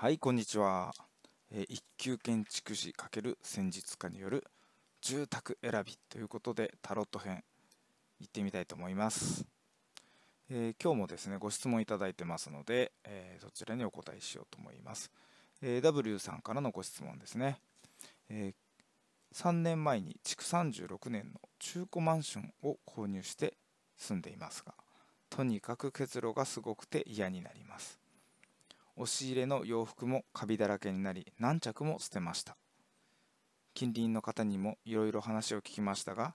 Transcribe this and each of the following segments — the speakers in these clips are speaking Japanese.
はいこんにちは、えー一級建築士×戦術家による住宅選びということでタロット編行ってみたいと思います、えー今日もですねご質問いただいてますので、えーそちらにお答えしようと思います、え W さんからのご質問ですね、え3年前に築36年の中古マンションを購入して住んでいますがとにかく結露がすごくて嫌になります。押し入れの洋服もカビだらけになり何着も捨てました。近隣の方にもいろいろ話を聞きましたが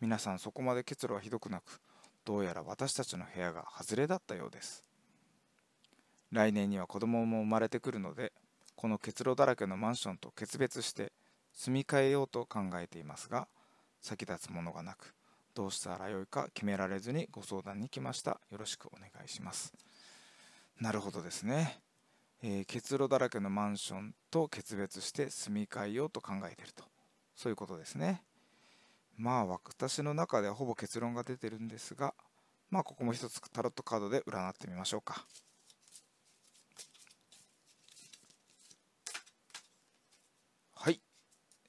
皆さんそこまで結露はひどくなくどうやら私たちの部屋が外れだったようです。来年には子供も生まれてくるのでこの結露だらけのマンションと決別して住み替えようと考えていますが先立つものがなくどうしたらよいか決められずにご相談に来ました。よろしくお願いします。なるほどですね。えー結露だらけのマンションと決別して住み替えようと考えてると。そういうことですね。まあ私の中ではほぼ結論が出てるんですがまあここも一つタロットカードで占ってみましょうか。はい、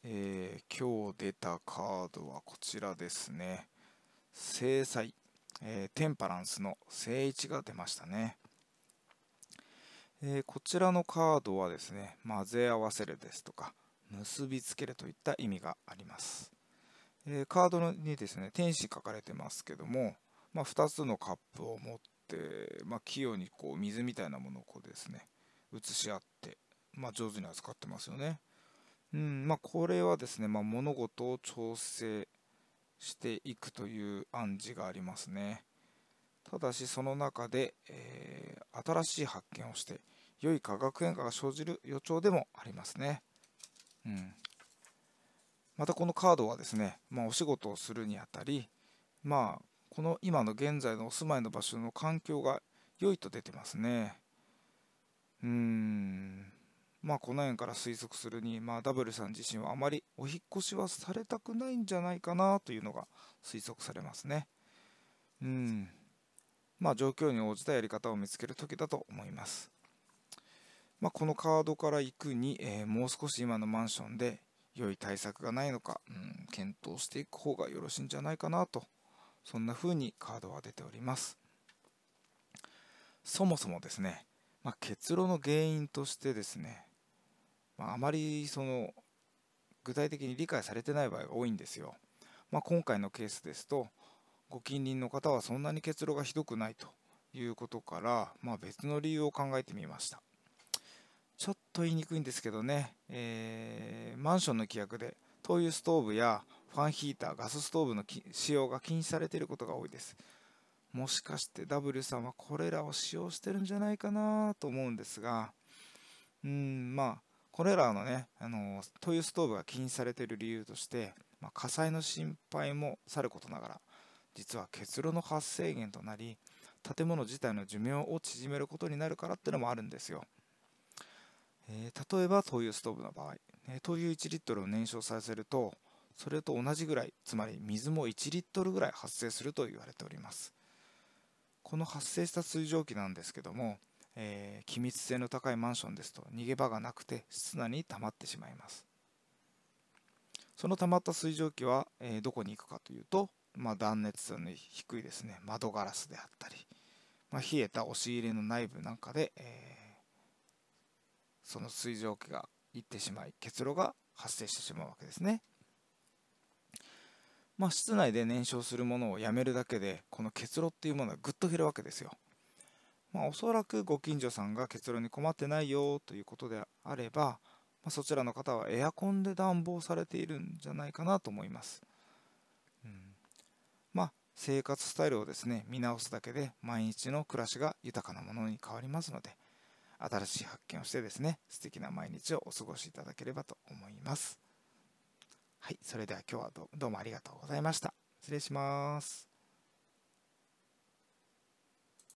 えー今日出たカードはこちらですね。制裁、えーテンパランスの正位置が出ましたね。えーこちらのカードはですね混ぜ合わせるですとか結びつけるといった意味があります、えーカードにですね天使書かれてますけども、まあ、2つのカップを持って、まあ、器用にこう水みたいなものをこうですね移し合って、まあ、上手に扱ってますよね。うんまあこれはですね、ま、物事を調整していくという暗示がありますね。ただしその中で、えー新しい発見をして良い化学変化が生じる予兆でもありますね、うん、またこのカードはですね、まあ、お仕事をするにあたりまあこの今の現在のお住まいの場所の環境が良いと出てますね。うーん。まあこの辺から推測するに、まあ、ダブルさん自身はあまりお引越しはされたくないんじゃないかなというのが推測されますね。うん。まあ、状況に応じたやり方を見つける時だと思います。まあ、このカードから行くに、えーもう少し今のマンションで良い対策がないのか、うん、検討していく方がよろしいんじゃないかなと、そんな風にカードは出ております。そもそもですね、まあ、結露の原因としてですね、まあ、あまりその具体的に理解されてない場合が多いんですよ。まあ、今回のケースですと、ご近隣の方はそんなに結露がひどくないということから、まあ、別の理由を考えてみましたちょっと言いにくいんですけどね、えーマンションの規約で灯油ストーブやファンヒーターガスストーブの使用が禁止されていることが多いです。もしかして W さんはこれらを使用してるんじゃないかなと思うんですがうんまあこれらのねあの灯油ストーブが禁止されている理由として、まあ、火災の心配もさることながら実は結露の発生源となり建物自体の寿命を縮めることになるからってのもあるんですよ、えー例えば灯油ストーブの場合、えー灯油1リットルを燃焼させるとそれと同じぐらいつまり水も1リットルぐらい発生すると言われております。この発生した水蒸気なんですけども、えー気密性の高いマンションですと逃げ場がなくて室内に溜まってしまいます。その溜まった水蒸気は、えーどこに行くかというとまあ、断熱性の低いですね。窓ガラスであったり、まあ、冷えた押し入れの内部なんかで、えーその水蒸気がいってしまい結露が発生してしまうわけですね。まあ、室内で燃焼するものをやめるだけでこの結露っていうものはぐっと減るわけですよ。まあ、おそらくご近所さんが結露に困ってないよということであれば、まあ、そちらの方はエアコンで暖房されているんじゃないかなと思います。うんまあ、生活スタイルをですね見直すだけで毎日の暮らしが豊かなものに変わりますので新しい発見をしてですね素敵な毎日をお過ごしいただければと思います。はいそれでは今日はどどうもありがとうございました。失礼します。